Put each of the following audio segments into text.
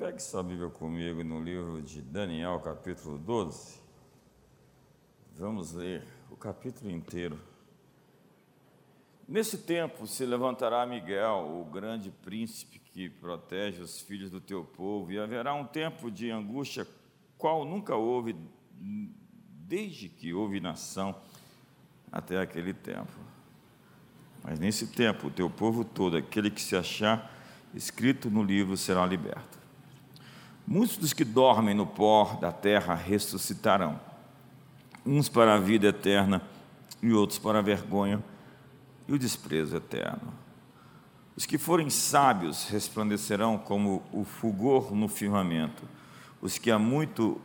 Pegue sua Bíblia comigo no livro de Daniel, capítulo 12. Vamos ler o capítulo inteiro. Nesse tempo se levantará Miguel, o grande príncipe que protege os filhos do teu povo, e haverá um tempo de angústia qual nunca houve desde que houve nação até aquele tempo. Mas nesse tempo, o teu povo todo, aquele que se achar escrito no livro, será liberto. Muitos dos que dormem no pó da terra ressuscitarão, uns para a vida eterna e outros para a vergonha e o desprezo eterno. Os que forem sábios resplandecerão como o fulgor no firmamento. Os que há muito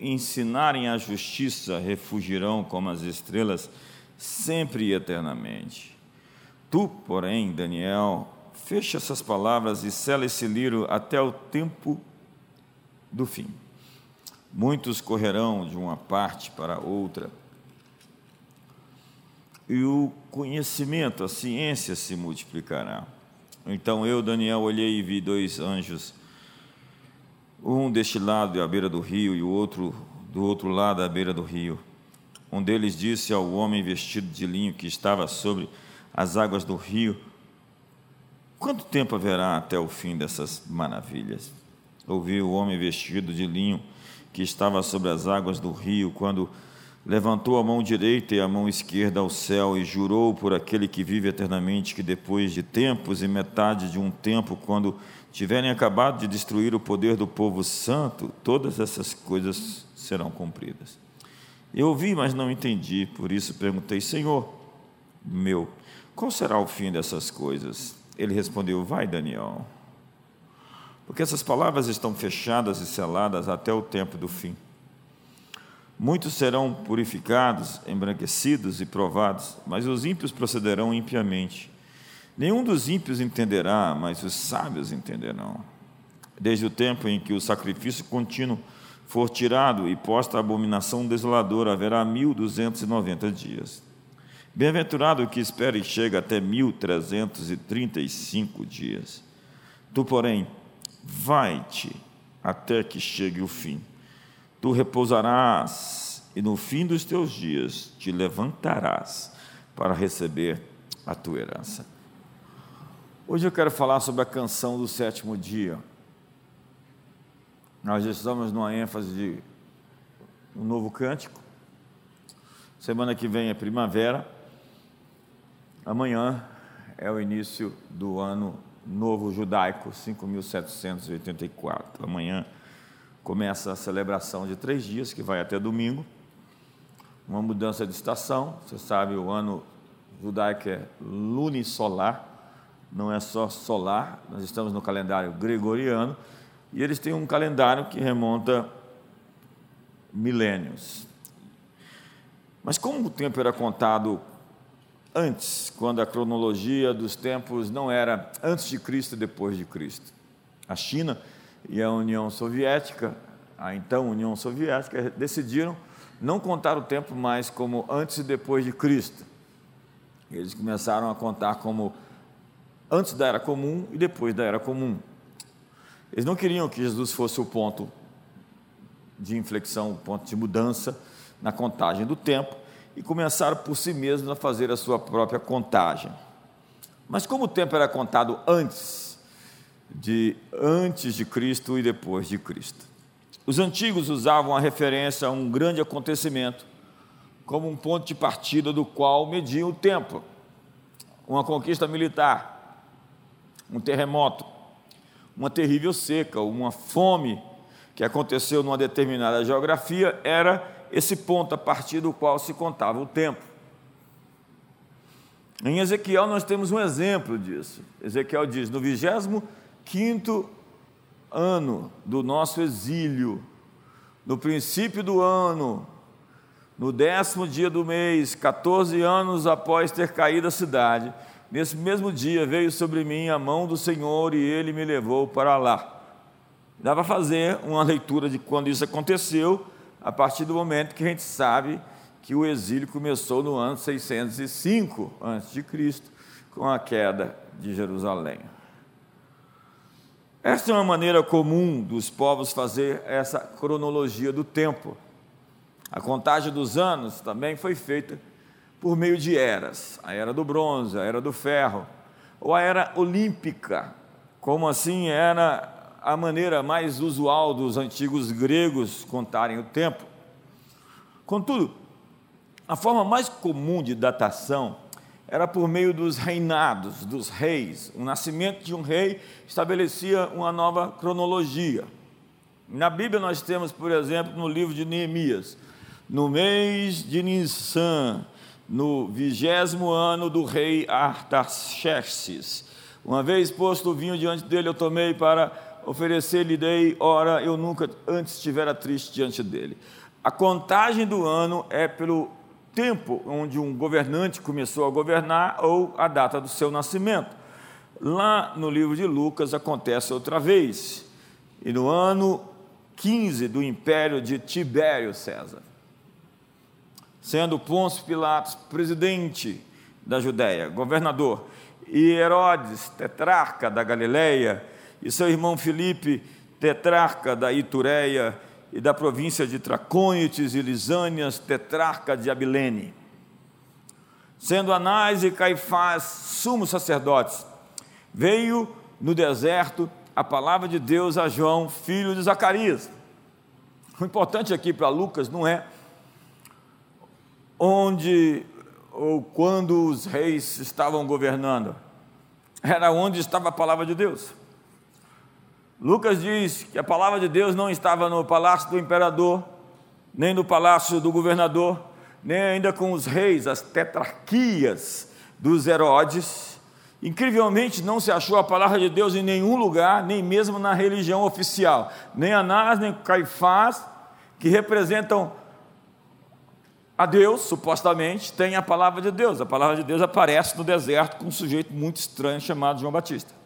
ensinarem a justiça refugirão como as estrelas, sempre e eternamente. Tu, porém, Daniel, fecha essas palavras e sela esse livro até o tempo do fim. Muitos correrão de uma parte para outra, e o conhecimento, a ciência se multiplicará. Então eu, Daniel, olhei e vi dois anjos, um deste lado à beira do rio e o outro do outro lado à beira do rio. Um deles disse ao homem vestido de linho que estava sobre as águas do rio: Quanto tempo haverá até o fim dessas maravilhas? Ouvi o homem vestido de linho que estava sobre as águas do rio, quando levantou a mão direita e a mão esquerda ao céu e jurou por aquele que vive eternamente que depois de tempos e metade de um tempo, quando tiverem acabado de destruir o poder do povo santo, todas essas coisas serão cumpridas. Eu ouvi, mas não entendi, por isso perguntei: Senhor meu, qual será o fim dessas coisas? Ele respondeu: Vai, Daniel porque essas palavras estão fechadas e seladas até o tempo do fim. Muitos serão purificados, embranquecidos e provados, mas os ímpios procederão impiamente. Nenhum dos ímpios entenderá, mas os sábios entenderão. Desde o tempo em que o sacrifício contínuo for tirado e posta a abominação desoladora, haverá mil duzentos e noventa dias. Bem-aventurado o que espera e chega até mil trezentos e trinta e cinco dias. Tu, porém, vai-te até que chegue o fim. Tu repousarás e no fim dos teus dias te levantarás para receber a tua herança. Hoje eu quero falar sobre a canção do sétimo dia. Nós estamos numa ênfase de um novo cântico. Semana que vem é primavera. Amanhã é o início do ano novo judaico, 5.784. Amanhã começa a celebração de três dias, que vai até domingo. Uma mudança de estação. Você sabe, o ano judaico é lunisolar, não é só solar. Nós estamos no calendário gregoriano. E eles têm um calendário que remonta milênios. Mas como o tempo era contado antes, quando a cronologia dos tempos não era antes de Cristo e depois de Cristo. A China e a União Soviética, a então União Soviética, decidiram não contar o tempo mais como antes e depois de Cristo. Eles começaram a contar como antes da era comum e depois da era comum. Eles não queriam que Jesus fosse o ponto de inflexão, o ponto de mudança na contagem do tempo, e começaram por si mesmos a fazer a sua própria contagem. Mas como o tempo era contado antes de antes de Cristo e depois de Cristo. Os antigos usavam a referência a um grande acontecimento como um ponto de partida do qual mediam o tempo. Uma conquista militar, um terremoto, uma terrível seca, uma fome que aconteceu numa determinada geografia era esse ponto a partir do qual se contava o tempo. Em Ezequiel nós temos um exemplo disso. Ezequiel diz: no 25 ano do nosso exílio, no princípio do ano, no décimo dia do mês, 14 anos após ter caído a cidade, nesse mesmo dia veio sobre mim a mão do Senhor e ele me levou para lá. Dá para fazer uma leitura de quando isso aconteceu, a partir do momento que a gente sabe que o exílio começou no ano 605 a.C., com a queda de Jerusalém. Esta é uma maneira comum dos povos fazer essa cronologia do tempo. A contagem dos anos também foi feita por meio de eras: a era do bronze, a era do ferro, ou a era olímpica, como assim era a maneira mais usual dos antigos gregos contarem o tempo. Contudo, a forma mais comum de datação era por meio dos reinados, dos reis. O nascimento de um rei estabelecia uma nova cronologia. Na Bíblia nós temos, por exemplo, no livro de Neemias, no mês de Nissan, no vigésimo ano do rei Artaxerxes. Uma vez posto o vinho diante dele, eu tomei para oferecer-lhe dei, ora, eu nunca antes estivera triste diante dele. A contagem do ano é pelo tempo onde um governante começou a governar ou a data do seu nascimento. Lá no livro de Lucas acontece outra vez, e no ano 15 do império de Tibério César, sendo Pôncio Pilatos presidente da Judéia, governador, e Herodes, tetrarca da Galileia, e seu irmão Filipe, tetrarca da Itureia e da província de Tracônites e Lisânias, tetrarca de Abilene. Sendo Anás e Caifás sumos sacerdotes, veio no deserto a palavra de Deus a João, filho de Zacarias. O importante aqui para Lucas não é onde ou quando os reis estavam governando, era onde estava a palavra de Deus. Lucas diz que a palavra de Deus não estava no palácio do imperador, nem no palácio do governador, nem ainda com os reis, as tetrarquias dos Herodes. Incrivelmente, não se achou a palavra de Deus em nenhum lugar, nem mesmo na religião oficial. Nem Anás, nem Caifás, que representam a Deus, supostamente, tem a palavra de Deus. A palavra de Deus aparece no deserto com um sujeito muito estranho chamado João Batista.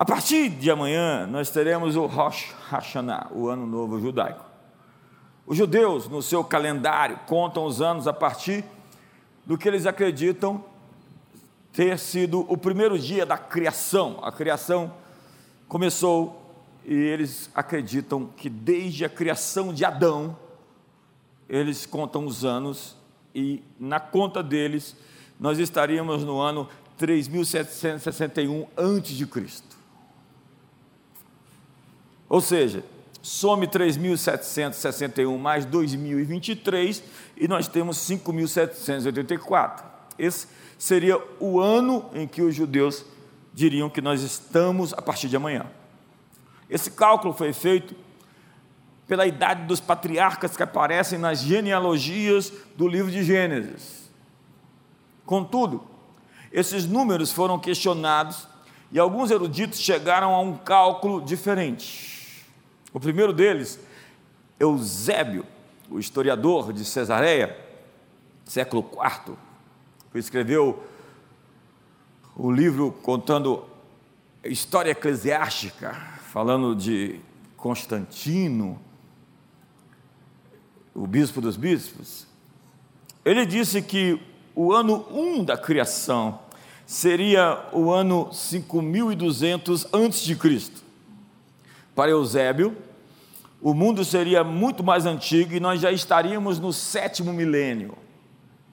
A partir de amanhã, nós teremos o Rosh Hashanah, o Ano Novo Judaico. Os judeus, no seu calendário, contam os anos a partir do que eles acreditam ter sido o primeiro dia da criação. A criação começou e eles acreditam que desde a criação de Adão, eles contam os anos e na conta deles nós estaríamos no ano 3761 antes de Cristo. Ou seja, some 3.761 mais 2.023 e nós temos 5.784. Esse seria o ano em que os judeus diriam que nós estamos a partir de amanhã. Esse cálculo foi feito pela idade dos patriarcas que aparecem nas genealogias do livro de Gênesis. Contudo, esses números foram questionados e alguns eruditos chegaram a um cálculo diferente. O primeiro deles, Eusébio, o historiador de Cesareia, século IV, escreveu o livro contando história eclesiástica, falando de Constantino, o bispo dos bispos. Ele disse que o ano 1 um da criação seria o ano 5200 antes de Cristo. Para Eusébio, o mundo seria muito mais antigo e nós já estaríamos no sétimo milênio.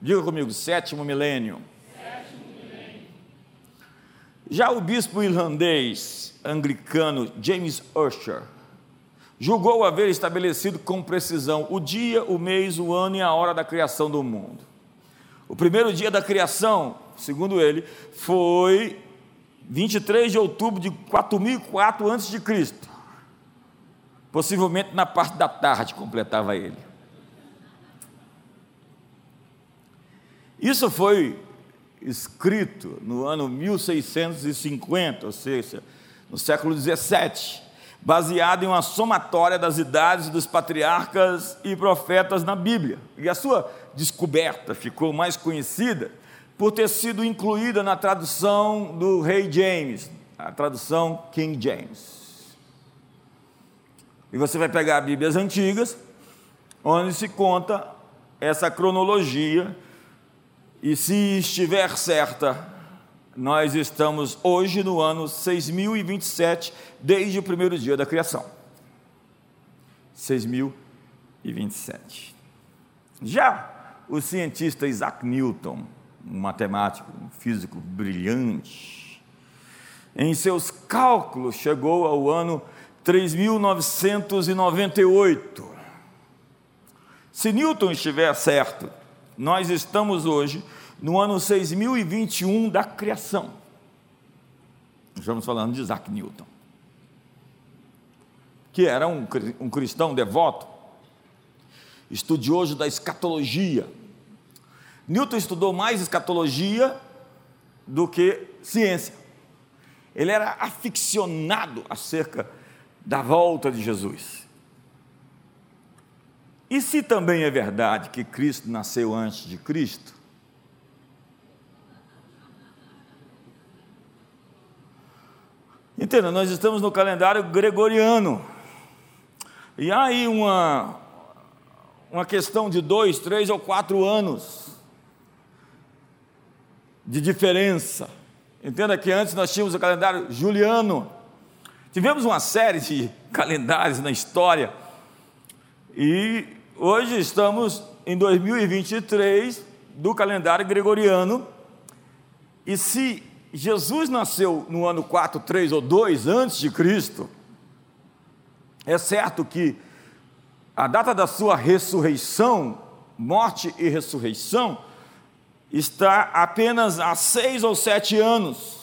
Diga comigo, sétimo milênio. Sétimo milênio. Já o bispo irlandês anglicano James Ussher julgou haver estabelecido com precisão o dia, o mês, o ano e a hora da criação do mundo. O primeiro dia da criação, segundo ele, foi 23 de outubro de 4004 a.C. Possivelmente na parte da tarde completava ele. Isso foi escrito no ano 1650, ou seja, no século 17, baseado em uma somatória das idades dos patriarcas e profetas na Bíblia. E a sua descoberta ficou mais conhecida por ter sido incluída na tradução do rei James, a tradução King James. E você vai pegar Bíblias antigas, onde se conta essa cronologia, e se estiver certa, nós estamos hoje no ano 6027, desde o primeiro dia da criação. 6027. Já o cientista Isaac Newton, um matemático, um físico brilhante, em seus cálculos chegou ao ano 3998. Se Newton estiver certo, nós estamos hoje no ano 6021 da criação. Estamos falando de Isaac Newton, que era um, um cristão devoto, estudioso da escatologia. Newton estudou mais escatologia do que ciência. Ele era aficionado acerca da volta de Jesus. E se também é verdade que Cristo nasceu antes de Cristo, Entenda, nós estamos no calendário gregoriano. E há aí uma, uma questão de dois, três ou quatro anos de diferença. Entenda que antes nós tínhamos o calendário juliano. Tivemos uma série de calendários na história. E hoje estamos em 2023 do calendário gregoriano. E se Jesus nasceu no ano 4, 3 ou 2 antes de Cristo, é certo que a data da sua ressurreição, morte e ressurreição, está apenas a seis ou sete anos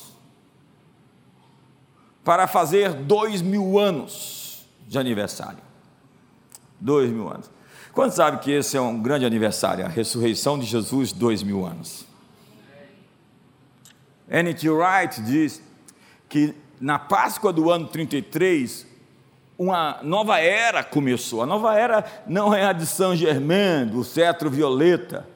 para fazer dois mil anos de aniversário. Dois mil anos. Quantos sabe que esse é um grande aniversário? A ressurreição de Jesus, dois mil anos. N.T. Wright diz que na Páscoa do ano 33, uma nova era começou. A nova era não é a de Saint Germain, do cetro violeta.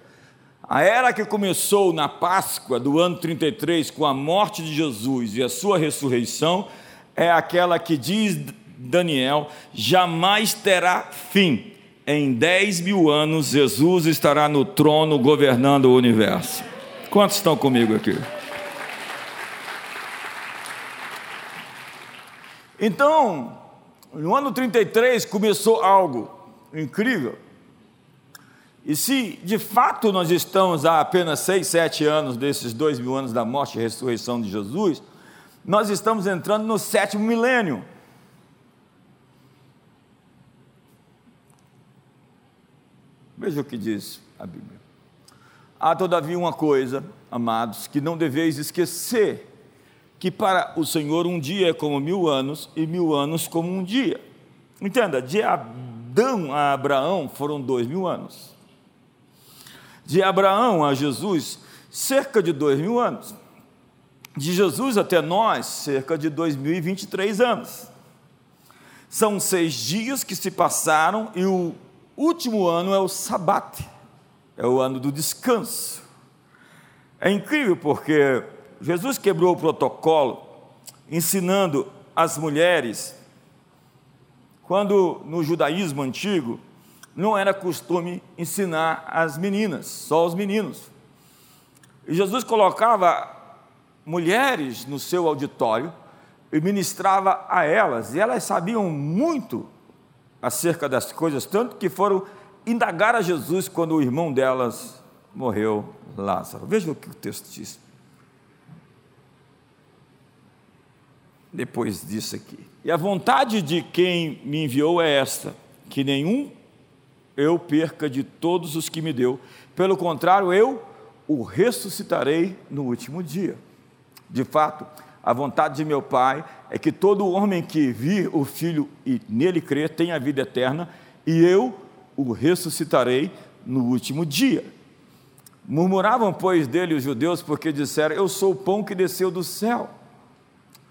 A era que começou na Páscoa do ano 33, com a morte de Jesus e a sua ressurreição, é aquela que diz Daniel: jamais terá fim. Em 10 mil anos, Jesus estará no trono governando o universo. Quantos estão comigo aqui? Então, no ano 33 começou algo incrível. E se de fato nós estamos há apenas seis, sete anos desses dois mil anos da morte e ressurreição de Jesus, nós estamos entrando no sétimo milênio. Veja o que diz a Bíblia. Há todavia uma coisa, amados, que não deveis esquecer que para o Senhor um dia é como mil anos e mil anos como um dia. Entenda, de Adão a Abraão foram dois mil anos. De Abraão a Jesus, cerca de dois mil anos. De Jesus até nós, cerca de dois mil e vinte e três anos. São seis dias que se passaram e o último ano é o sabate, é o ano do descanso. É incrível porque Jesus quebrou o protocolo, ensinando as mulheres, quando no judaísmo antigo não era costume ensinar as meninas, só os meninos. E Jesus colocava mulheres no seu auditório e ministrava a elas, e elas sabiam muito acerca das coisas, tanto que foram indagar a Jesus quando o irmão delas morreu, Lázaro. Veja o que o texto diz. depois disso aqui. E a vontade de quem me enviou é esta: que nenhum eu perca de todos os que me deu, pelo contrário, eu o ressuscitarei no último dia. De fato, a vontade de meu Pai é que todo homem que vir o Filho e nele crer tenha vida eterna, e eu o ressuscitarei no último dia. Murmuravam, pois, dele os judeus, porque disseram: Eu sou o pão que desceu do céu.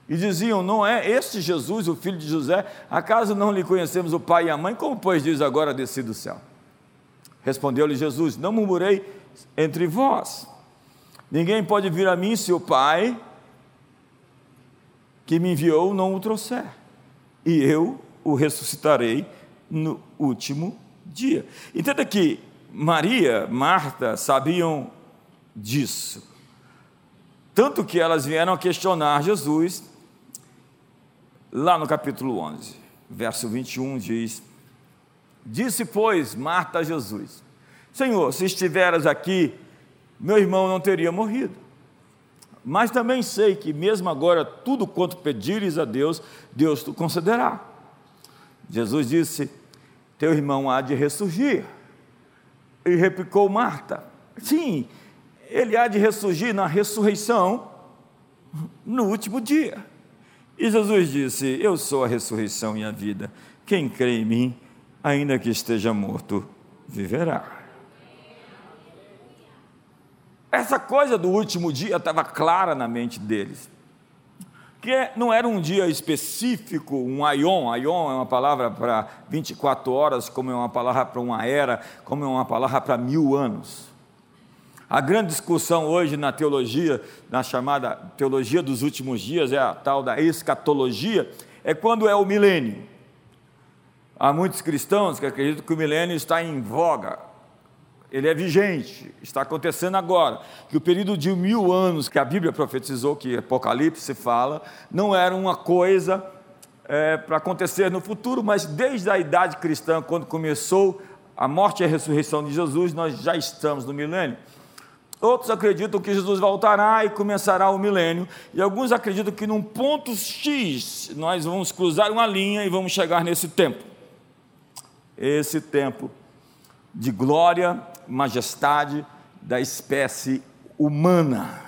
E diziam: Não é este Jesus, o filho de José? Acaso não lhe conhecemos o pai e a mãe? Como, pois, diz agora desci do céu? Respondeu-lhe Jesus: Não murmurei entre vós. Ninguém pode vir a mim se o Pai que me enviou não o trouxer. E eu o ressuscitarei no último dia. Entenda que Maria, Marta sabiam disso Tanto que elas vieram questionar Jesus, lá no capítulo 11, verso 21 diz: Disse, pois, Marta a Jesus: Senhor, se estiveras aqui, meu irmão não teria morrido. Mas também sei que, mesmo agora, tudo quanto pedires a Deus, Deus te concederá. Jesus disse: Teu irmão há de ressurgir. E replicou Marta: Sim, ele há de ressurgir na ressurreição no último dia. E Jesus disse: Eu sou a ressurreição e a vida. Quem crê em mim, ainda que esteja morto, viverá. Essa coisa do último dia estava clara na mente deles. Que não era um dia específico, um aion. Aion é uma palavra para 24 horas, como é uma palavra para uma era, como é uma palavra para mil anos. A grande discussão hoje na teologia, na chamada teologia dos últimos dias, é a tal da escatologia, é quando é o milênio. Há muitos cristãos que acreditam que o milênio está em voga, ele é vigente, está acontecendo agora. Que o período de mil anos que a Bíblia profetizou, que Apocalipse fala, não era uma coisa é, para acontecer no futuro, mas desde a idade cristã, quando começou a morte e a ressurreição de Jesus, nós já estamos no milênio. Outros acreditam que Jesus voltará e começará o milênio, e alguns acreditam que num ponto X nós vamos cruzar uma linha e vamos chegar nesse tempo. Esse tempo de glória, majestade da espécie humana.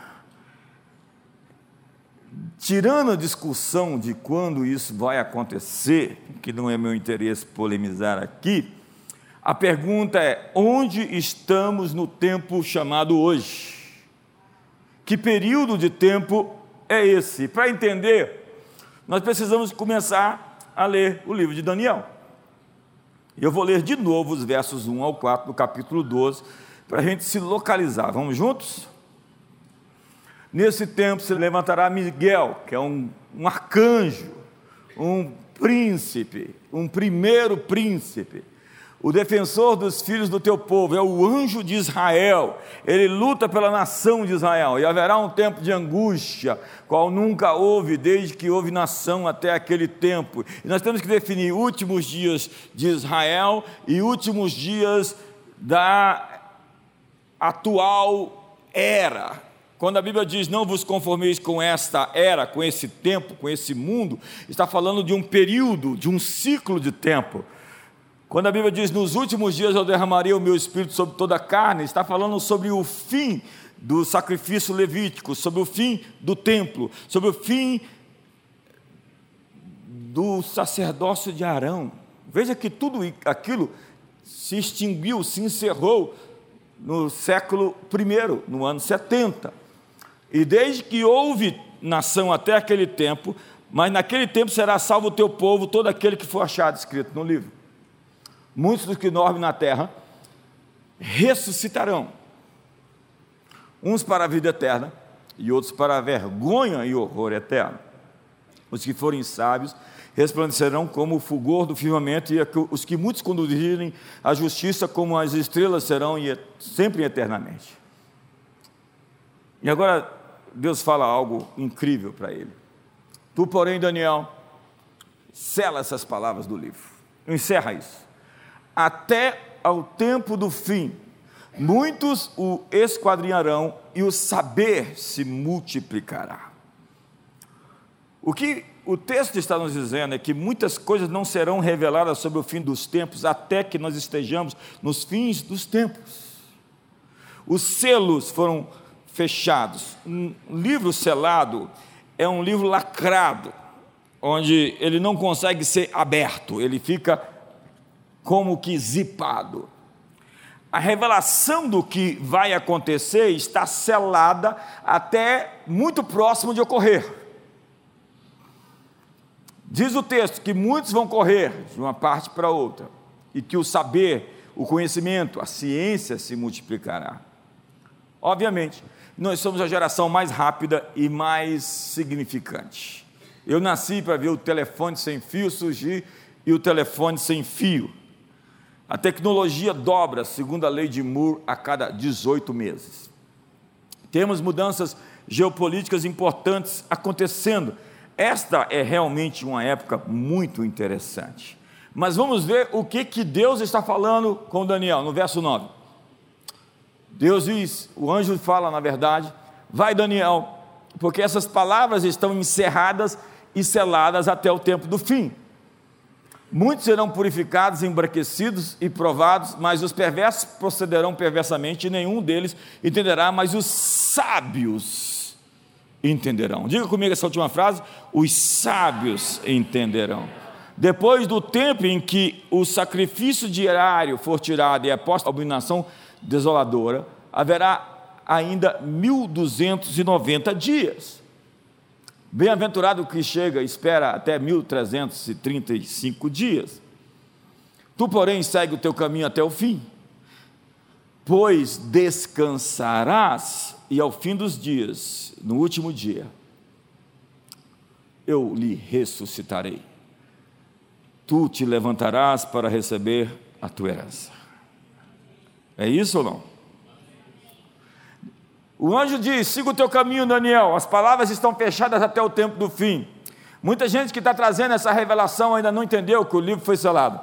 Tirando a discussão de quando isso vai acontecer, que não é meu interesse polemizar aqui, a pergunta é: onde estamos no tempo chamado hoje? Que período de tempo é esse? Para entender, nós precisamos começar a ler o livro de Daniel. Eu vou ler de novo os versos 1 ao 4 do capítulo 12, para a gente se localizar. Vamos juntos? Nesse tempo se levantará Miguel, que é um, um arcanjo, um príncipe, um primeiro príncipe, o defensor dos filhos do teu povo, é o anjo de Israel, ele luta pela nação de Israel, e haverá um tempo de angústia, qual nunca houve, desde que houve nação até aquele tempo. E nós temos que definir últimos dias de Israel e últimos dias da atual era. Quando a Bíblia diz não vos conformeis com esta era, com esse tempo, com esse mundo, está falando de um período, de um ciclo de tempo. Quando a Bíblia diz nos últimos dias eu derramaria o meu espírito sobre toda a carne, está falando sobre o fim do sacrifício levítico, sobre o fim do templo, sobre o fim do sacerdócio de Arão. Veja que tudo aquilo se extinguiu, se encerrou no século I, no ano 70. E desde que houve nação até aquele tempo, mas naquele tempo será salvo o teu povo, todo aquele que for achado escrito no livro muitos dos que dormem na terra ressuscitarão, uns para a vida eterna e outros para a vergonha e horror eterno. Os que forem sábios resplandecerão como o fulgor do firmamento, e os que muitos conduzirem a justiça como as estrelas serão sempre e eternamente. E agora Deus fala algo incrível para ele. Tu, porém, Daniel, sela essas palavras do livro. Encerra isso até ao tempo do fim. Muitos o esquadrinharão e o saber se multiplicará. O que o texto está nos dizendo é que muitas coisas não serão reveladas sobre o fim dos tempos até que nós estejamos nos fins dos tempos. Os selos foram fechados. Um livro selado é um livro lacrado, onde ele não consegue ser aberto, ele fica como que zipado. A revelação do que vai acontecer está selada até muito próximo de ocorrer. Diz o texto que muitos vão correr de uma parte para outra e que o saber, o conhecimento, a ciência se multiplicará. Obviamente, nós somos a geração mais rápida e mais significante. Eu nasci para ver o telefone sem fio surgir e o telefone sem fio. A tecnologia dobra, segundo a lei de Moore, a cada 18 meses. Temos mudanças geopolíticas importantes acontecendo. Esta é realmente uma época muito interessante. Mas vamos ver o que, que Deus está falando com Daniel, no verso 9. Deus diz, o anjo fala, na verdade, vai Daniel, porque essas palavras estão encerradas e seladas até o tempo do fim. Muitos serão purificados, embranquecidos e provados, mas os perversos procederão perversamente, e nenhum deles entenderá, mas os sábios entenderão. Diga comigo essa última frase: os sábios entenderão. Depois do tempo em que o sacrifício diário for tirado e é posta a abominação desoladora, haverá ainda 1290 dias. Bem-aventurado que chega, espera até 1335 dias. Tu, porém, segue o teu caminho até o fim, pois descansarás, e ao fim dos dias, no último dia, eu lhe ressuscitarei. Tu te levantarás para receber a tua herança. É isso ou não? O anjo diz: siga o teu caminho, Daniel. As palavras estão fechadas até o tempo do fim. Muita gente que está trazendo essa revelação ainda não entendeu que o livro foi selado.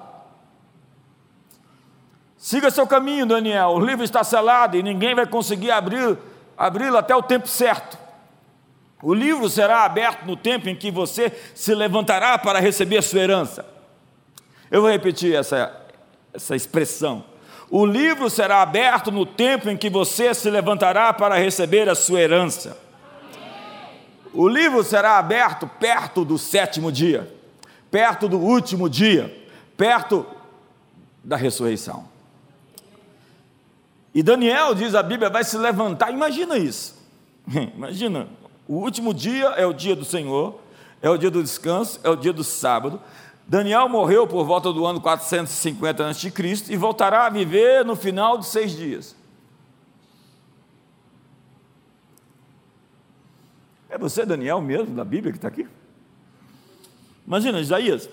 Siga seu caminho, Daniel. O livro está selado e ninguém vai conseguir abrir, abri-lo até o tempo certo. O livro será aberto no tempo em que você se levantará para receber a sua herança. Eu vou repetir essa, essa expressão. O livro será aberto no tempo em que você se levantará para receber a sua herança. O livro será aberto perto do sétimo dia, perto do último dia, perto da ressurreição. E Daniel, diz a Bíblia, vai se levantar. Imagina isso. Imagina, o último dia é o dia do Senhor, é o dia do descanso, é o dia do sábado. Daniel morreu por volta do ano 450 a.C. e voltará a viver no final de seis dias. É você, Daniel, mesmo, da Bíblia que está aqui? Imagina, Isaías,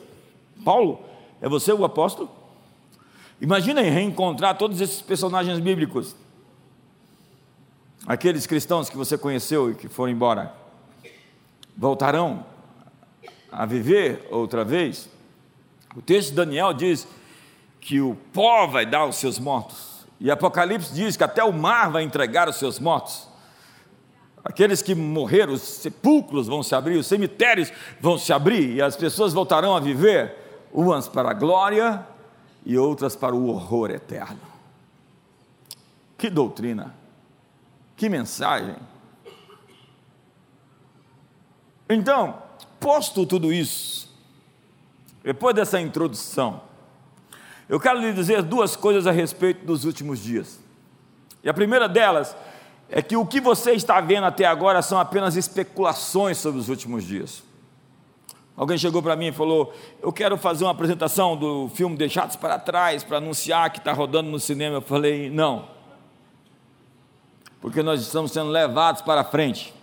Paulo, é você o apóstolo? Imagina reencontrar todos esses personagens bíblicos, aqueles cristãos que você conheceu e que foram embora, voltarão a viver outra vez? O texto de Daniel diz que o pó vai dar os seus mortos, e Apocalipse diz que até o mar vai entregar os seus mortos. Aqueles que morreram, os sepulcros vão se abrir, os cemitérios vão se abrir, e as pessoas voltarão a viver, umas para a glória e outras para o horror eterno. Que doutrina, que mensagem. Então, posto tudo isso, depois dessa introdução, eu quero lhe dizer duas coisas a respeito dos últimos dias. E a primeira delas é que o que você está vendo até agora são apenas especulações sobre os últimos dias. Alguém chegou para mim e falou: Eu quero fazer uma apresentação do filme Deixados para Trás para anunciar que está rodando no cinema. Eu falei: Não, porque nós estamos sendo levados para frente.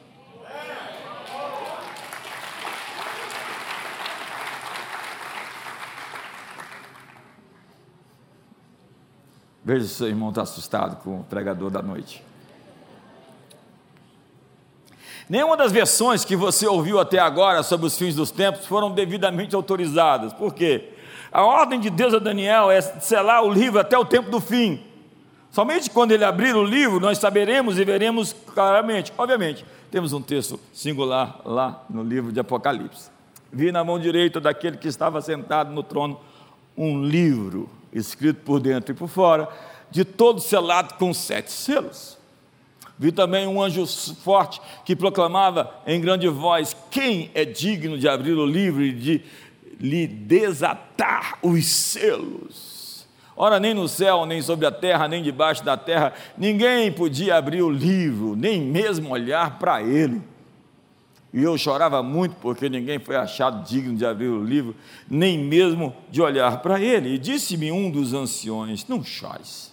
Veja se seu irmão está assustado com o pregador da noite. Nenhuma das versões que você ouviu até agora sobre os fins dos tempos foram devidamente autorizadas. Por quê? A ordem de Deus a Daniel é selar o livro até o tempo do fim. Somente quando ele abrir o livro, nós saberemos e veremos claramente. Obviamente, temos um texto singular lá no livro de Apocalipse. Vi na mão direita daquele que estava sentado no trono um livro escrito por dentro e por fora, de todo selado com sete selos. Vi também um anjo forte que proclamava em grande voz: Quem é digno de abrir o livro e de lhe desatar os selos? Ora, nem no céu, nem sobre a terra, nem debaixo da terra, ninguém podia abrir o livro, nem mesmo olhar para ele. E eu chorava muito porque ninguém foi achado digno de abrir o livro, nem mesmo de olhar para ele. E disse-me um dos anciões: Não chores.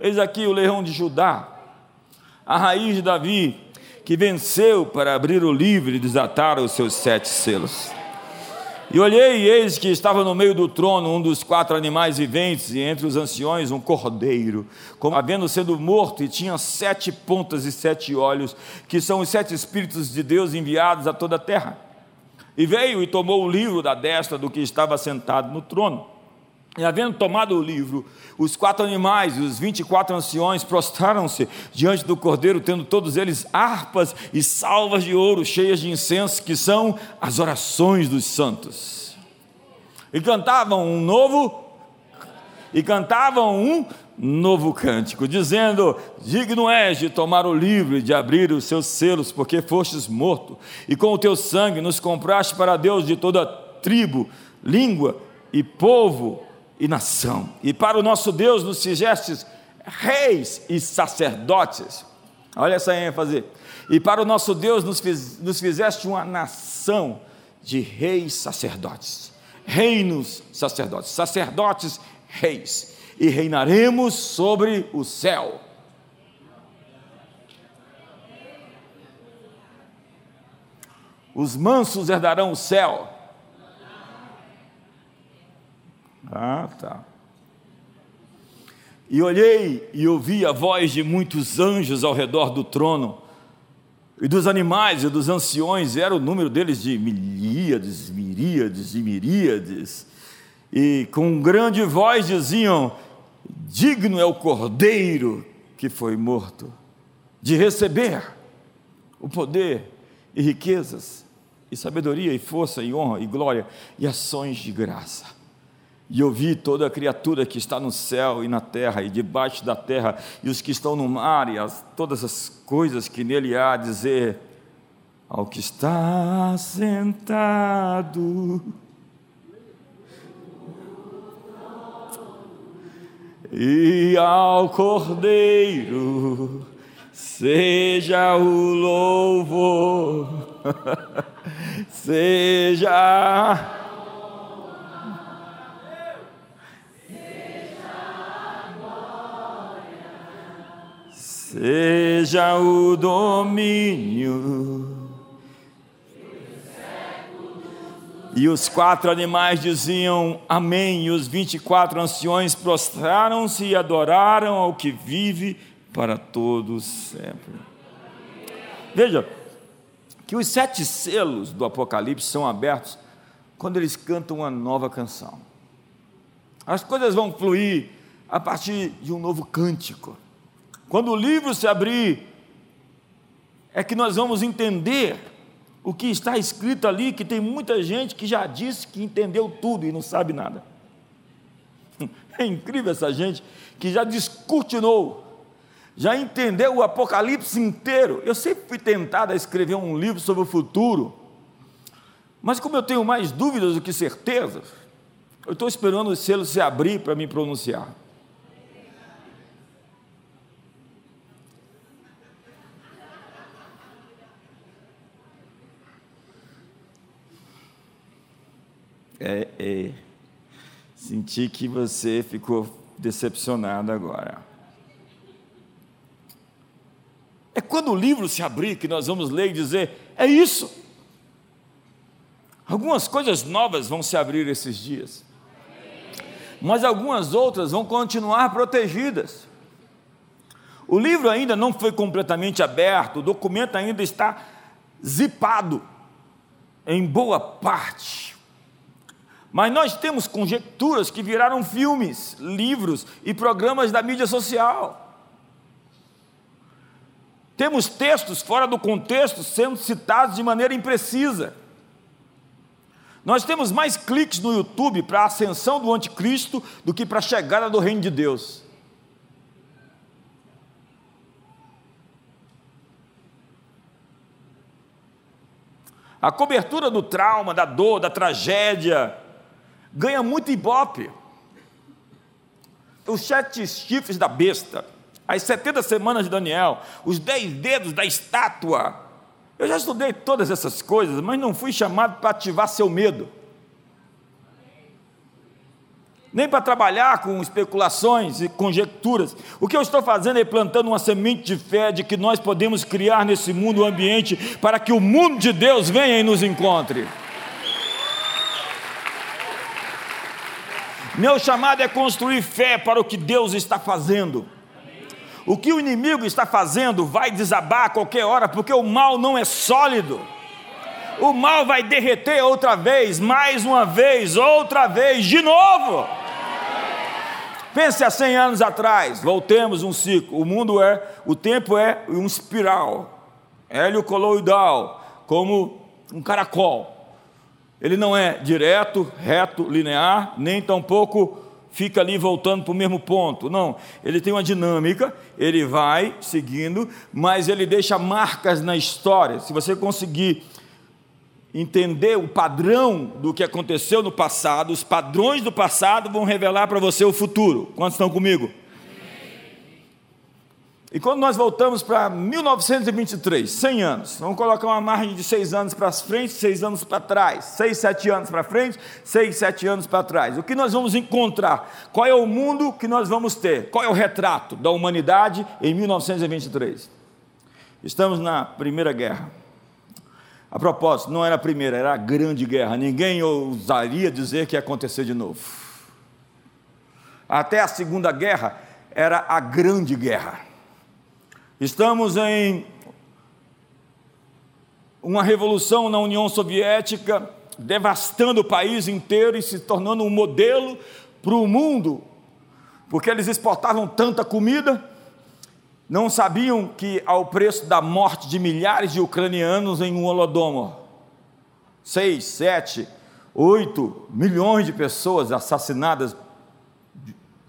Eis aqui o leão de Judá, a raiz de Davi, que venceu para abrir o livro e desatar os seus sete selos. E olhei, e eis que estava no meio do trono um dos quatro animais viventes, e entre os anciões um cordeiro, como havendo sido morto, e tinha sete pontas e sete olhos, que são os sete Espíritos de Deus enviados a toda a terra. E veio e tomou o livro da destra do que estava sentado no trono. E havendo tomado o livro, os quatro animais e os vinte e quatro anciões prostraram-se diante do cordeiro, tendo todos eles harpas e salvas de ouro cheias de incenso, que são as orações dos santos. E cantavam um novo e cantavam um novo cântico, dizendo: Digno és de tomar o livro e de abrir os seus selos, porque fostes morto, e com o teu sangue nos compraste para Deus de toda tribo, língua e povo e nação. E para o nosso Deus nos fizestes reis e sacerdotes. Olha essa ênfase. E para o nosso Deus nos, fiz, nos fizeste uma nação de reis sacerdotes. Reinos sacerdotes. Sacerdotes reis. E reinaremos sobre o céu. Os mansos herdarão o céu Ah, tá. E olhei e ouvi a voz de muitos anjos ao redor do trono, e dos animais e dos anciões, era o número deles de milíades, miríades e miríades, e com grande voz diziam: Digno é o cordeiro que foi morto, de receber o poder e riquezas, e sabedoria, e força, e honra, e glória, e ações de graça e ouvi toda criatura que está no céu e na terra e debaixo da terra, e os que estão no mar, e as, todas as coisas que nele há, dizer: Ao que está sentado. E ao Cordeiro seja o louvor, seja seja o domínio. E os quatro animais diziam amém, e os vinte e quatro anciões prostraram-se e adoraram ao que vive para todos sempre. Veja, que os sete selos do Apocalipse são abertos quando eles cantam uma nova canção. As coisas vão fluir a partir de um novo cântico. Quando o livro se abrir, é que nós vamos entender o que está escrito ali, que tem muita gente que já disse que entendeu tudo e não sabe nada. É incrível essa gente que já descortinou, já entendeu o Apocalipse inteiro. Eu sempre fui tentado a escrever um livro sobre o futuro, mas como eu tenho mais dúvidas do que certezas, eu estou esperando o selo se abrir para me pronunciar. É, é, senti que você ficou decepcionado agora. É quando o livro se abrir que nós vamos ler e dizer: é isso. Algumas coisas novas vão se abrir esses dias, mas algumas outras vão continuar protegidas. O livro ainda não foi completamente aberto, o documento ainda está zipado em boa parte. Mas nós temos conjecturas que viraram filmes, livros e programas da mídia social. Temos textos fora do contexto sendo citados de maneira imprecisa. Nós temos mais cliques no YouTube para a ascensão do anticristo do que para a chegada do reino de Deus. A cobertura do trauma, da dor, da tragédia, ganha muito ibope. Os sete chifres da besta, as 70 semanas de Daniel, os dez dedos da estátua. Eu já estudei todas essas coisas, mas não fui chamado para ativar seu medo. Nem para trabalhar com especulações e conjecturas. O que eu estou fazendo é plantando uma semente de fé de que nós podemos criar nesse mundo um ambiente para que o mundo de Deus venha e nos encontre. Meu chamado é construir fé para o que Deus está fazendo. O que o inimigo está fazendo vai desabar a qualquer hora, porque o mal não é sólido. O mal vai derreter outra vez, mais uma vez, outra vez, de novo. Pense há 100 anos atrás, voltemos um ciclo. O mundo é, o tempo é um espiral, hélio coloidal, como um caracol. Ele não é direto, reto, linear, nem tampouco fica ali voltando para o mesmo ponto. Não, ele tem uma dinâmica, ele vai seguindo, mas ele deixa marcas na história. Se você conseguir entender o padrão do que aconteceu no passado, os padrões do passado vão revelar para você o futuro. Quantos estão comigo? E quando nós voltamos para 1923, 100 anos, vamos colocar uma margem de 6 anos para frente, 6 anos para trás, 6, 7 anos para frente, 6, 7 anos para trás. O que nós vamos encontrar? Qual é o mundo que nós vamos ter? Qual é o retrato da humanidade em 1923? Estamos na Primeira Guerra. A propósito, não era a primeira, era a Grande Guerra. Ninguém ousaria dizer que ia acontecer de novo. Até a Segunda Guerra era a Grande Guerra. Estamos em uma revolução na União Soviética, devastando o país inteiro e se tornando um modelo para o mundo, porque eles exportavam tanta comida, não sabiam que ao preço da morte de milhares de ucranianos em um holodomor, seis, sete, oito milhões de pessoas assassinadas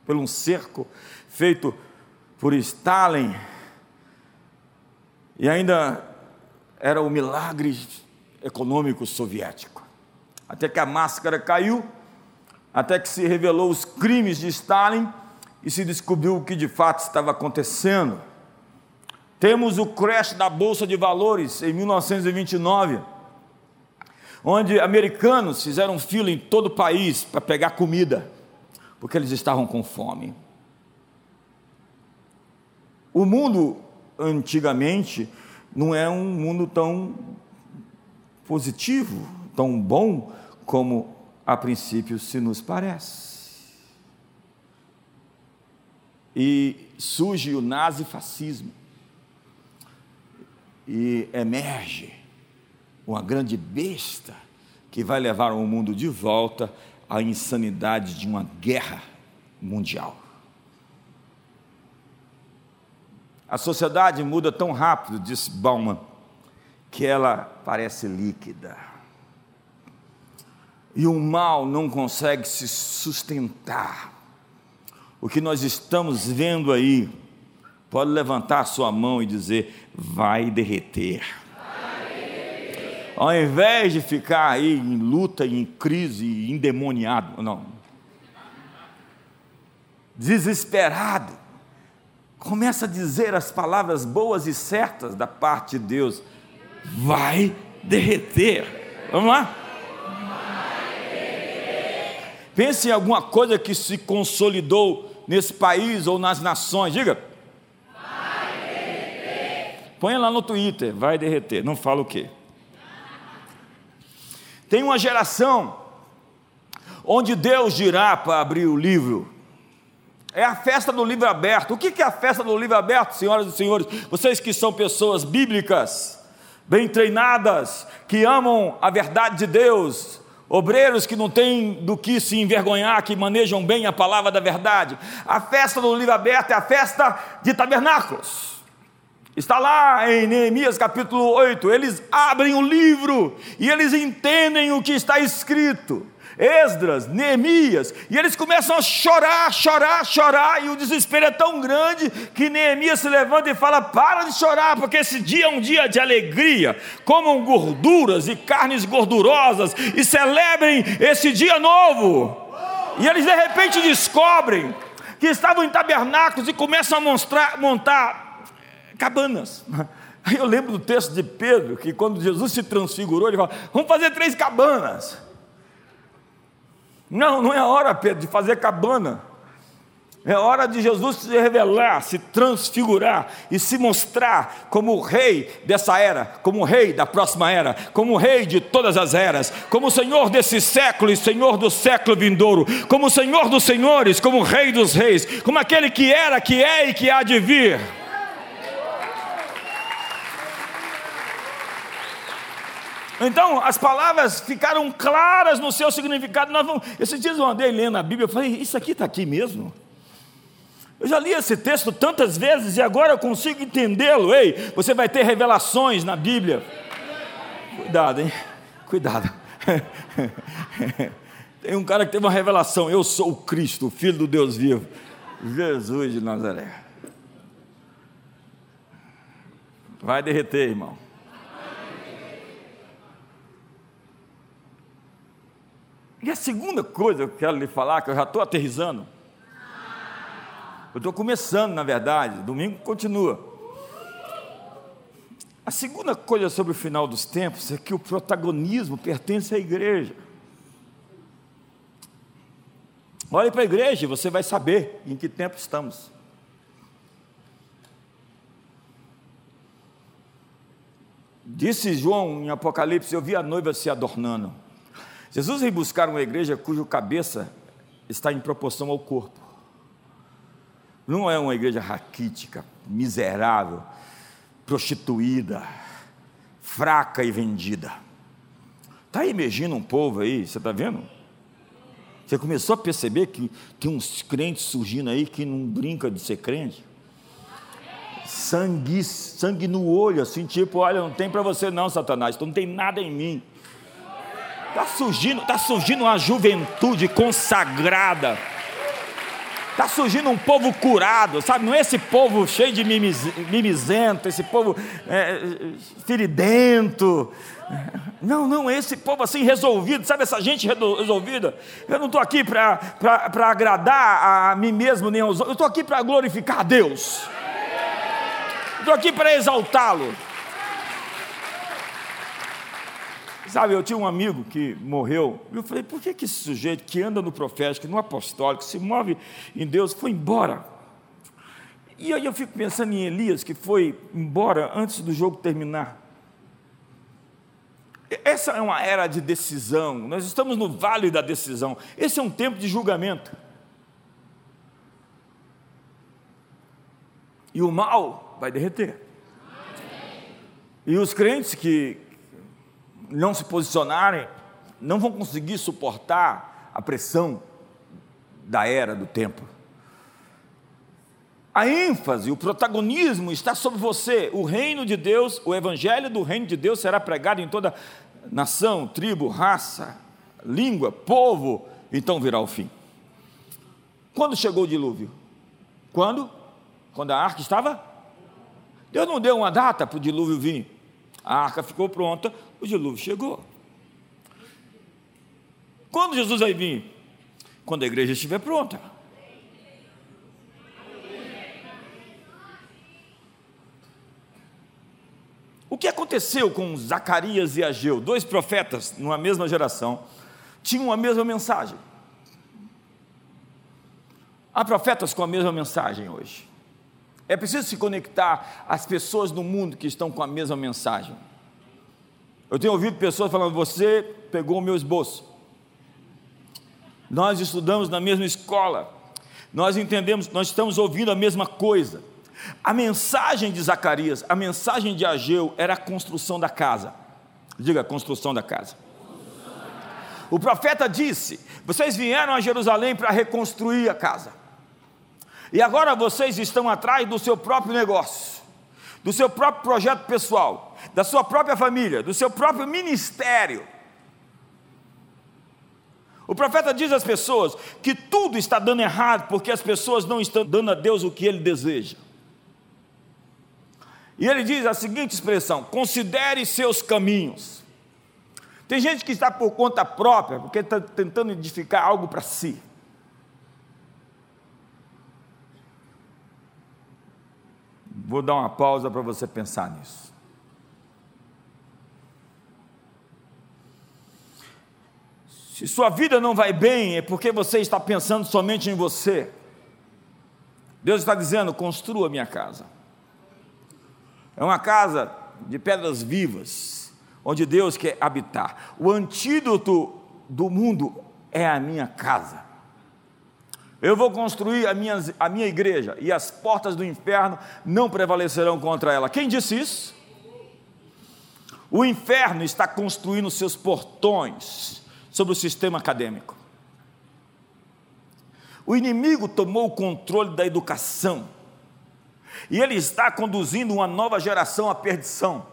por um cerco feito por Stalin, e ainda era o milagre econômico soviético. Até que a máscara caiu, até que se revelou os crimes de Stalin e se descobriu o que de fato estava acontecendo. Temos o crash da Bolsa de Valores em 1929, onde americanos fizeram fila em todo o país para pegar comida, porque eles estavam com fome. O mundo antigamente não é um mundo tão positivo, tão bom como a princípio se nos parece. E surge o nazifascismo e emerge uma grande besta que vai levar o mundo de volta à insanidade de uma guerra mundial. A sociedade muda tão rápido, disse Bauman, que ela parece líquida. E o mal não consegue se sustentar. O que nós estamos vendo aí, pode levantar sua mão e dizer: vai derreter. Ao invés de ficar aí em luta, em crise, endemoniado, não, desesperado, começa a dizer as palavras boas e certas da parte de Deus, vai derreter. Vamos lá? Pense em alguma coisa que se consolidou nesse país ou nas nações. Diga. Põe lá no Twitter, vai derreter. Não fala o quê? Tem uma geração onde Deus dirá para abrir o livro é a festa do livro aberto. O que é a festa do livro aberto, senhoras e senhores? Vocês que são pessoas bíblicas, bem treinadas, que amam a verdade de Deus, obreiros que não têm do que se envergonhar, que manejam bem a palavra da verdade. A festa do livro aberto é a festa de tabernáculos. Está lá em Neemias capítulo 8. Eles abrem o livro e eles entendem o que está escrito. Esdras, Neemias, e eles começam a chorar, chorar, chorar, e o desespero é tão grande que Neemias se levanta e fala: Para de chorar, porque esse dia é um dia de alegria. Comam gorduras e carnes gordurosas e celebrem esse dia novo. E eles de repente descobrem que estavam em tabernáculos e começam a mostrar, montar eh, cabanas. Aí eu lembro do texto de Pedro, que quando Jesus se transfigurou, ele falou: Vamos fazer três cabanas. Não, não é hora, Pedro, de fazer cabana. É hora de Jesus se revelar, se transfigurar e se mostrar como o rei dessa era, como o rei da próxima era, como o rei de todas as eras, como o Senhor desse século e Senhor do século vindouro, como o Senhor dos senhores, como o rei dos reis, como aquele que era, que é e que há de vir. Então, as palavras ficaram claras no seu significado. Nós vamos, esses dias eu andei lendo a Bíblia, eu falei, isso aqui está aqui mesmo? Eu já li esse texto tantas vezes e agora eu consigo entendê-lo. Ei, você vai ter revelações na Bíblia. Cuidado, hein? Cuidado. Tem um cara que teve uma revelação: Eu sou o Cristo, o Filho do Deus vivo. Jesus de Nazaré. Vai derreter, irmão. E a segunda coisa que eu quero lhe falar, que eu já estou aterrizando, eu estou começando, na verdade, domingo continua. A segunda coisa sobre o final dos tempos é que o protagonismo pertence à igreja. Olhe para a igreja e você vai saber em que tempo estamos. Disse João em Apocalipse: Eu vi a noiva se adornando. Jesus veio buscar uma igreja cuja cabeça está em proporção ao corpo. Não é uma igreja raquítica, miserável, prostituída, fraca e vendida. Está emergindo um povo aí, você está vendo? Você começou a perceber que tem uns crentes surgindo aí que não brinca de ser crente? Sangue, sangue no olho, assim, tipo, olha, não tem para você não, Satanás, tu não tem nada em mim. Está surgindo, tá surgindo uma juventude consagrada Está surgindo um povo curado, sabe? Não é esse povo cheio de mimiz, mimizento, esse povo é, feridento. Não, não, é esse povo assim resolvido, sabe? Essa gente resolvida. Eu não estou aqui para agradar a mim mesmo nem aos outros, eu estou aqui para glorificar a Deus. Estou aqui para exaltá-lo. Sabe, eu tinha um amigo que morreu, e eu falei, por que, que esse sujeito que anda no profético, no apostólico, se move em Deus, foi embora? E aí eu fico pensando em Elias, que foi embora antes do jogo terminar. Essa é uma era de decisão, nós estamos no vale da decisão, esse é um tempo de julgamento. E o mal vai derreter. E os crentes que, não se posicionarem, não vão conseguir suportar a pressão da era do tempo. A ênfase, o protagonismo está sobre você. O reino de Deus, o evangelho do reino de Deus será pregado em toda nação, tribo, raça, língua, povo, então virá o fim. Quando chegou o dilúvio? Quando? Quando a arca estava? Deus não deu uma data para o dilúvio vir. A arca ficou pronta, o dilúvio chegou. Quando Jesus vai vir? Quando a igreja estiver pronta. O que aconteceu com Zacarias e Ageu, dois profetas numa mesma geração, tinham a mesma mensagem? Há profetas com a mesma mensagem hoje. É preciso se conectar às pessoas no mundo que estão com a mesma mensagem. Eu tenho ouvido pessoas falando: você pegou o meu esboço. Nós estudamos na mesma escola. Nós entendemos, nós estamos ouvindo a mesma coisa. A mensagem de Zacarias, a mensagem de Ageu era a construção da casa. Diga, construção da casa. O profeta disse: Vocês vieram a Jerusalém para reconstruir a casa. E agora vocês estão atrás do seu próprio negócio, do seu próprio projeto pessoal, da sua própria família, do seu próprio ministério. O profeta diz às pessoas que tudo está dando errado porque as pessoas não estão dando a Deus o que ele deseja. E ele diz a seguinte expressão: considere seus caminhos. Tem gente que está por conta própria, porque está tentando edificar algo para si. Vou dar uma pausa para você pensar nisso. Se sua vida não vai bem, é porque você está pensando somente em você. Deus está dizendo: construa minha casa. É uma casa de pedras vivas, onde Deus quer habitar. O antídoto do mundo é a minha casa. Eu vou construir a minha, a minha igreja e as portas do inferno não prevalecerão contra ela. Quem disse isso? O inferno está construindo seus portões sobre o sistema acadêmico. O inimigo tomou o controle da educação e ele está conduzindo uma nova geração à perdição.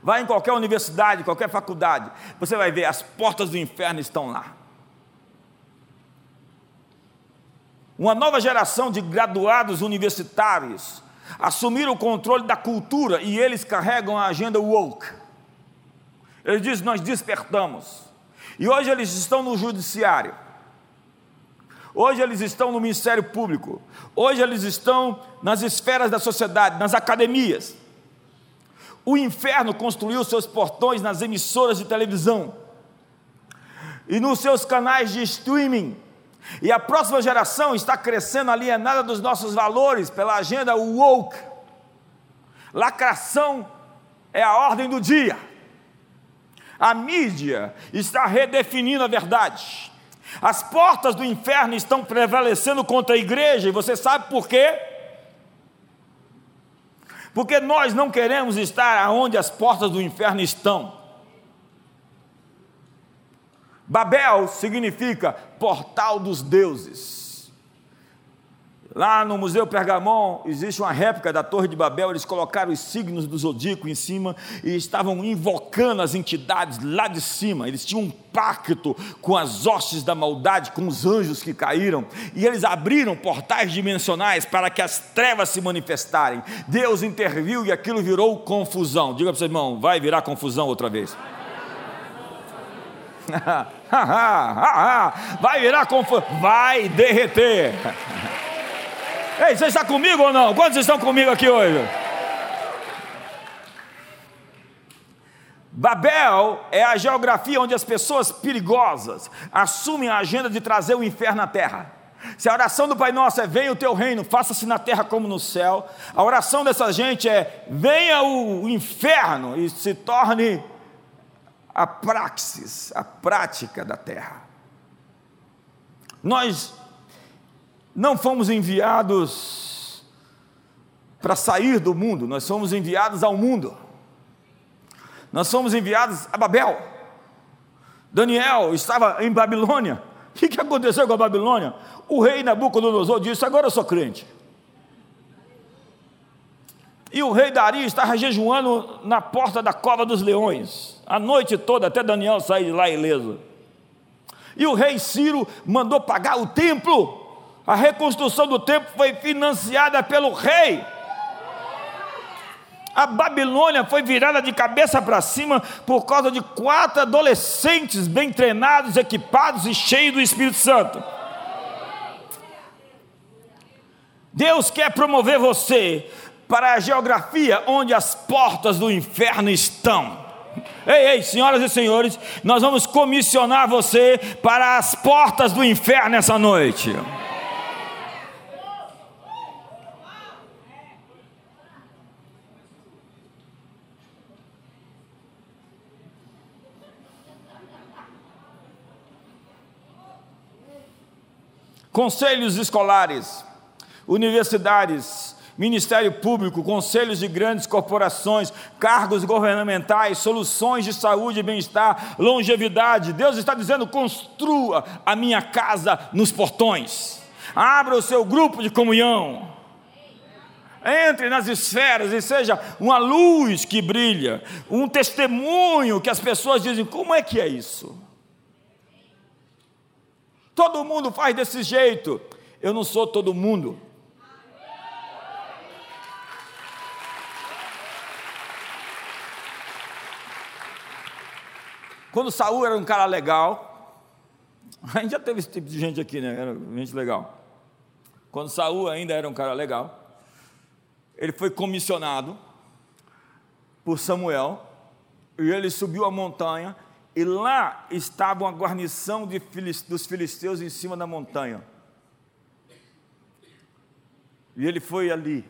Vai em qualquer universidade, qualquer faculdade, você vai ver as portas do inferno estão lá. Uma nova geração de graduados universitários assumiram o controle da cultura e eles carregam a agenda woke. Eles dizem: Nós despertamos. E hoje eles estão no judiciário. Hoje eles estão no Ministério Público. Hoje eles estão nas esferas da sociedade, nas academias. O inferno construiu seus portões nas emissoras de televisão e nos seus canais de streaming. E a próxima geração está crescendo alienada dos nossos valores pela agenda woke. Lacração é a ordem do dia. A mídia está redefinindo a verdade. As portas do inferno estão prevalecendo contra a igreja, e você sabe por quê? Porque nós não queremos estar aonde as portas do inferno estão. Babel significa portal dos deuses. Lá no Museu Pergamon existe uma réplica da Torre de Babel, eles colocaram os signos do zodíaco em cima e estavam invocando as entidades lá de cima. Eles tinham um pacto com as hostes da maldade, com os anjos que caíram, e eles abriram portais dimensionais para que as trevas se manifestarem. Deus interviu e aquilo virou confusão. Diga para seu irmão, vai virar confusão outra vez. vai virar confusão, vai derreter. Ei, você está comigo ou não? Quantos estão comigo aqui hoje? Babel é a geografia onde as pessoas perigosas assumem a agenda de trazer o inferno à terra. Se a oração do Pai Nosso é venha o teu reino, faça-se na terra como no céu, a oração dessa gente é venha o inferno e se torne a praxis, a prática da terra. Nós não fomos enviados para sair do mundo, nós fomos enviados ao mundo. Nós fomos enviados a Babel. Daniel estava em Babilônia. O que, aconteceu com a Babilônia? O rei Nabucodonosor disse: Agora eu sou crente. E o rei Dari estava jejuando na porta da cova dos leões, a noite toda, até Daniel sair de lá ileso. E o rei Ciro mandou pagar o templo a reconstrução do templo foi financiada pelo rei. A Babilônia foi virada de cabeça para cima por causa de quatro adolescentes bem treinados, equipados e cheios do Espírito Santo. Deus quer promover você para a geografia onde as portas do inferno estão. Ei, ei, senhoras e senhores, nós vamos comissionar você para as portas do inferno essa noite. Conselhos escolares, universidades, Ministério Público, conselhos de grandes corporações, cargos governamentais, soluções de saúde e bem-estar, longevidade. Deus está dizendo: construa a minha casa nos portões, abra o seu grupo de comunhão. Entre nas esferas e seja uma luz que brilha, um testemunho que as pessoas dizem: como é que é isso? Todo mundo faz desse jeito. Eu não sou todo mundo. Quando Saul era um cara legal, a gente já teve esse tipo de gente aqui, né? Era gente legal. Quando Saul ainda era um cara legal, ele foi comissionado por Samuel e ele subiu a montanha e lá estava uma guarnição dos filisteus em cima da montanha. E ele foi ali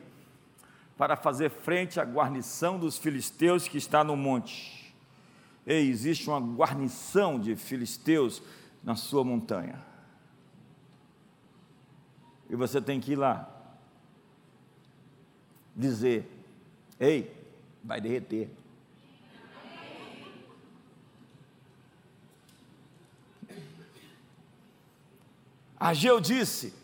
para fazer frente à guarnição dos filisteus que está no monte. Ei, existe uma guarnição de filisteus na sua montanha. E você tem que ir lá dizer: Ei, vai derreter. Ageu disse,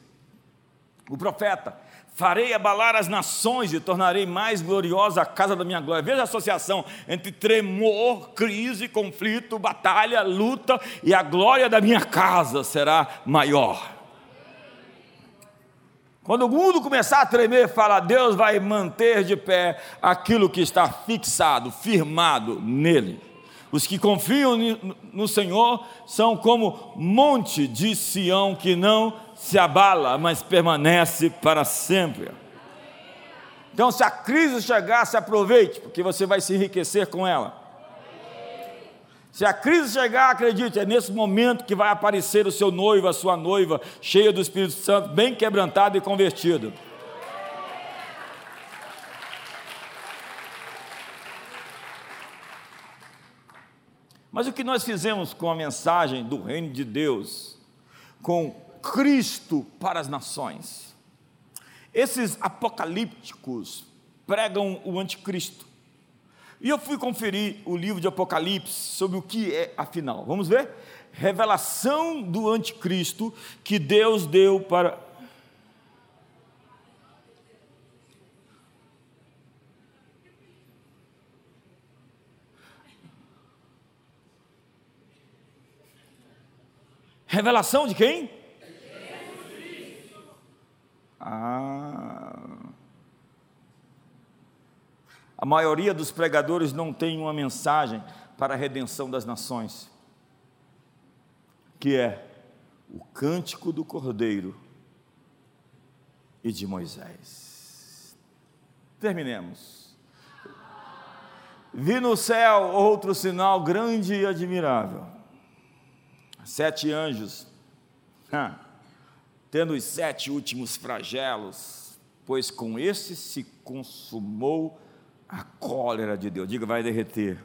o profeta: Farei abalar as nações e tornarei mais gloriosa a casa da minha glória. Veja a associação entre tremor, crise, conflito, batalha, luta e a glória da minha casa será maior. Quando o mundo começar a tremer, fala: Deus vai manter de pé aquilo que está fixado, firmado nele. Os que confiam no Senhor são como monte de Sião que não se abala, mas permanece para sempre. Então, se a crise chegar, se aproveite, porque você vai se enriquecer com ela. Se a crise chegar, acredite, é nesse momento que vai aparecer o seu noivo, a sua noiva, cheia do Espírito Santo, bem quebrantado e convertido. Mas o que nós fizemos com a mensagem do reino de Deus, com Cristo para as nações? Esses apocalípticos pregam o anticristo. E eu fui conferir o livro de Apocalipse sobre o que é afinal. Vamos ver? Revelação do anticristo que Deus deu para. Revelação de quem? Ah. A maioria dos pregadores não tem uma mensagem para a redenção das nações, que é o cântico do Cordeiro e de Moisés. Terminemos. Vi no céu outro sinal grande e admirável. Sete anjos, tendo os sete últimos flagelos, pois com esses se consumou a cólera de Deus. Diga, vai derreter.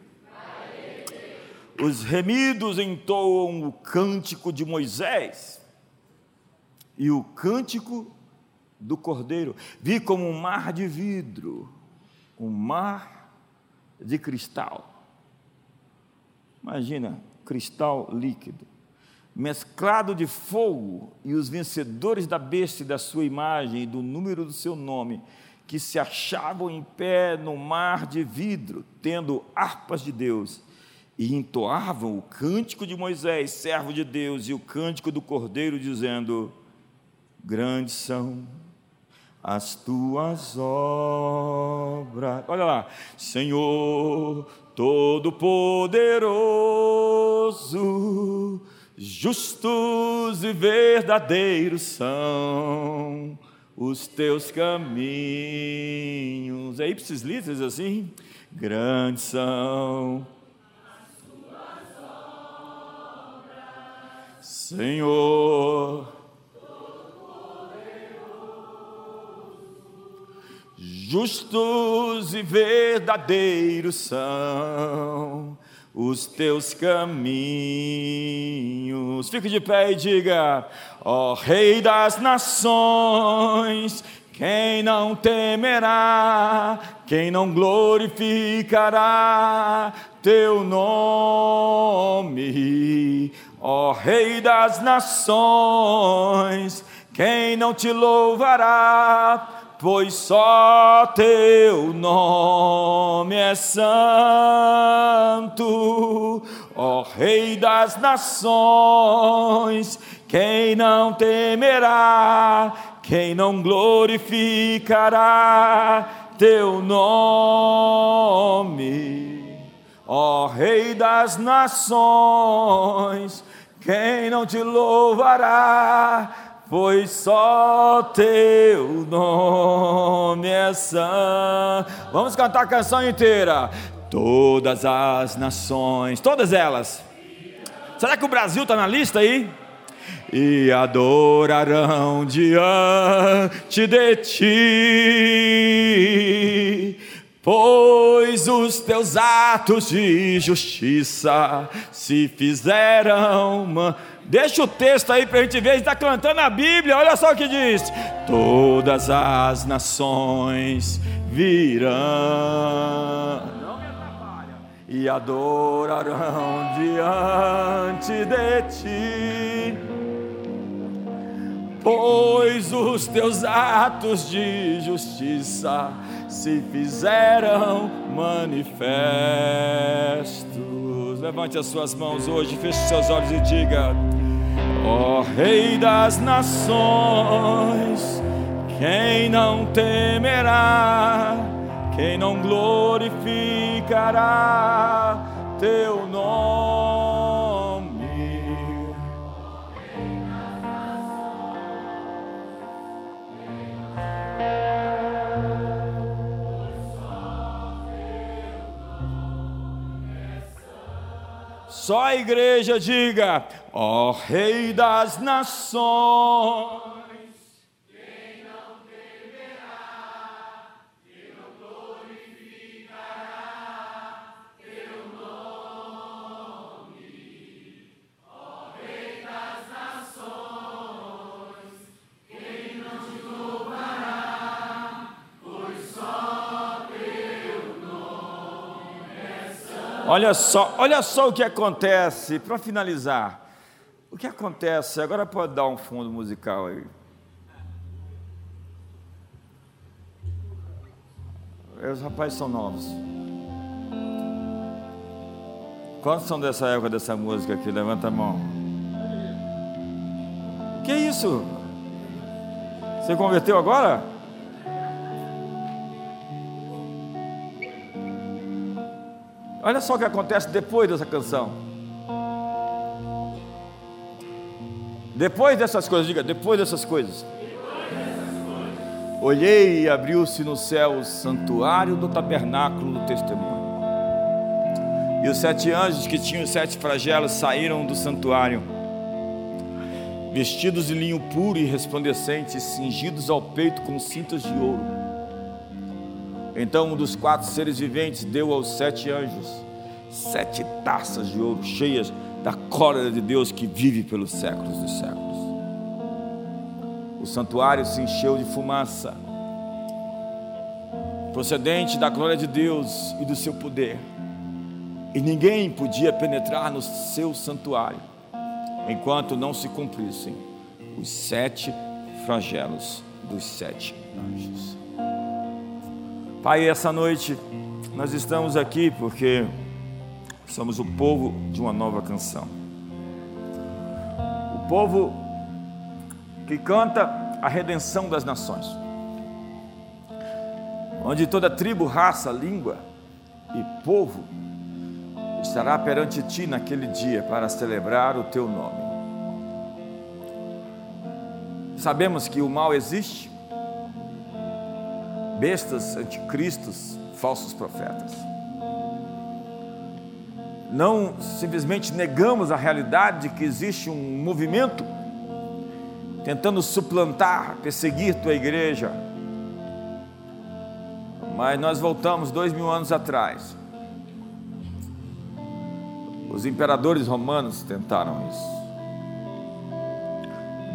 Os remidos entoam o cântico de Moisés e o cântico do cordeiro. Vi como um mar de vidro, um mar de cristal. Imagina, cristal líquido, mesclado de fogo, e os vencedores da besta e da sua imagem e do número do seu nome que se achavam em pé no mar de vidro, tendo harpas de Deus, e entoavam o cântico de Moisés, servo de Deus, e o cântico do Cordeiro, dizendo: Grandes são as tuas obras. Olha lá, Senhor Todo-Poderoso, justos e verdadeiros são os teus caminhos. É ipsis litteris assim? Grandes são. Senhor, justos e verdadeiros são os teus caminhos. Fique de pé e diga: Ó oh, Rei das Nações, quem não temerá, quem não glorificará teu nome? Ó Rei das Nações, quem não te louvará? Pois só teu nome é santo, ó Rei das nações. Quem não temerá, quem não glorificará teu nome, ó Rei das nações. Quem não te louvará, pois só teu nome é santo. Vamos cantar a canção inteira. Todas as nações, todas elas. Será que o Brasil está na lista aí? e adorarão diante de ti. Pois os teus atos de justiça se fizeram. Deixa o texto aí para a gente ver, está cantando a Bíblia, olha só o que diz: Todas as nações virão e adorarão diante de ti, pois os teus atos de justiça se fizeram manifestos. Levante as suas mãos hoje, feche seus olhos e diga: Ó oh, Rei das Nações, quem não temerá? quem não glorificará teu nome. Só a igreja diga, ó oh, Rei das Nações. Olha só, olha só o que acontece, para finalizar. O que acontece? Agora pode dar um fundo musical aí. Os rapazes são novos. Quantos são dessa época dessa música aqui? Levanta a mão. Que isso? Você converteu agora? Olha só o que acontece depois dessa canção. Depois dessas coisas, diga, depois dessas coisas. Olhei e abriu-se no céu o santuário do tabernáculo do testemunho. E os sete anjos que tinham sete flagelos saíram do santuário, vestidos de linho puro e resplandecente, cingidos ao peito com cintas de ouro então um dos quatro seres viventes deu aos sete anjos sete taças de ouro cheias da cólera de Deus que vive pelos séculos dos séculos. O santuário se encheu de fumaça, procedente da glória de Deus e do seu poder, e ninguém podia penetrar no seu santuário enquanto não se cumprissem os sete flagelos dos sete anjos. Pai, essa noite nós estamos aqui porque somos o povo de uma nova canção. O povo que canta a redenção das nações. Onde toda tribo, raça, língua e povo estará perante ti naquele dia para celebrar o teu nome. Sabemos que o mal existe, bestas, anticristos, falsos profetas. Não simplesmente negamos a realidade de que existe um movimento tentando suplantar, perseguir tua igreja. Mas nós voltamos dois mil anos atrás. Os imperadores romanos tentaram isso.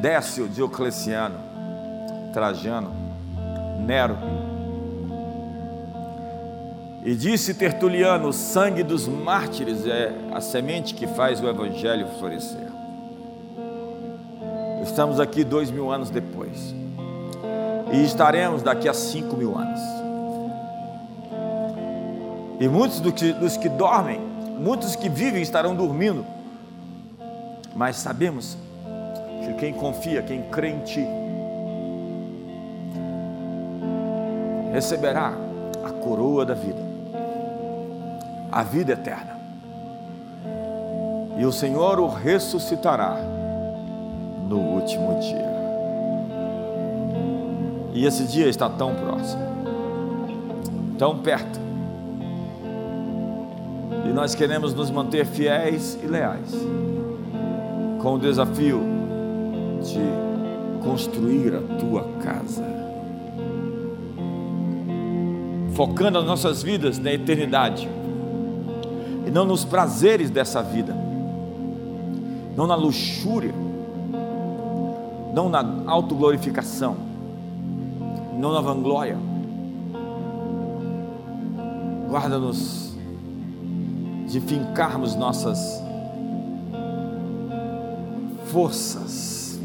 Décio Diocleciano, Trajano, Nero, e disse Tertuliano: o sangue dos mártires é a semente que faz o evangelho florescer. Estamos aqui dois mil anos depois, e estaremos daqui a cinco mil anos. E muitos dos que, dos que dormem, muitos que vivem estarão dormindo, mas sabemos que quem confia, quem crê em Ti, receberá a coroa da vida a vida eterna. E o Senhor o ressuscitará no último dia. E esse dia está tão próximo, tão perto. E nós queremos nos manter fiéis e leais, com o desafio de construir a tua casa, focando as nossas vidas na eternidade e não nos prazeres dessa vida, não na luxúria, não na autoglorificação, não na vanglória. Guarda-nos de fincarmos nossas forças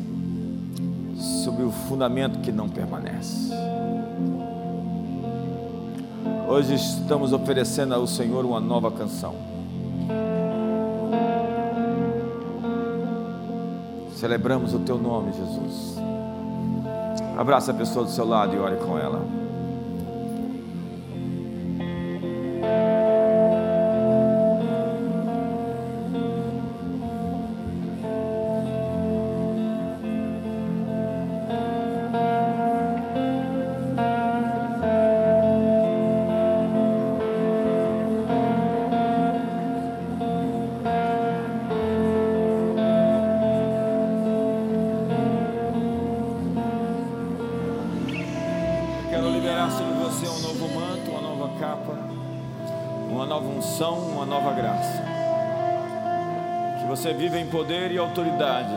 sobre o fundamento que não permanece. Hoje estamos oferecendo ao Senhor uma nova canção. Celebramos o teu nome, Jesus. Abraça a pessoa do seu lado e ore com ela. Poder e autoridade,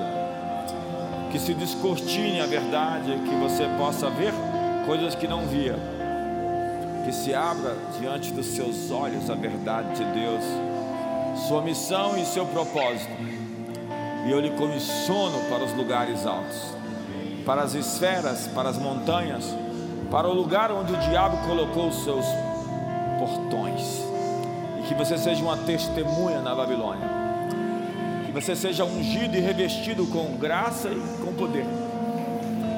que se descortine a verdade, que você possa ver coisas que não via, que se abra diante dos seus olhos a verdade de Deus, sua missão e seu propósito. E eu lhe comissiono para os lugares altos, para as esferas, para as montanhas, para o lugar onde o diabo colocou os seus portões, e que você seja uma testemunha na Babilônia você seja ungido e revestido com graça e com poder,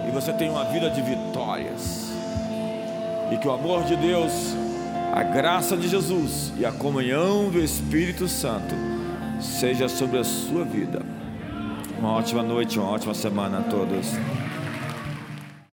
e você tenha uma vida de vitórias, e que o amor de Deus, a graça de Jesus e a comunhão do Espírito Santo seja sobre a sua vida. Uma ótima noite, uma ótima semana a todos.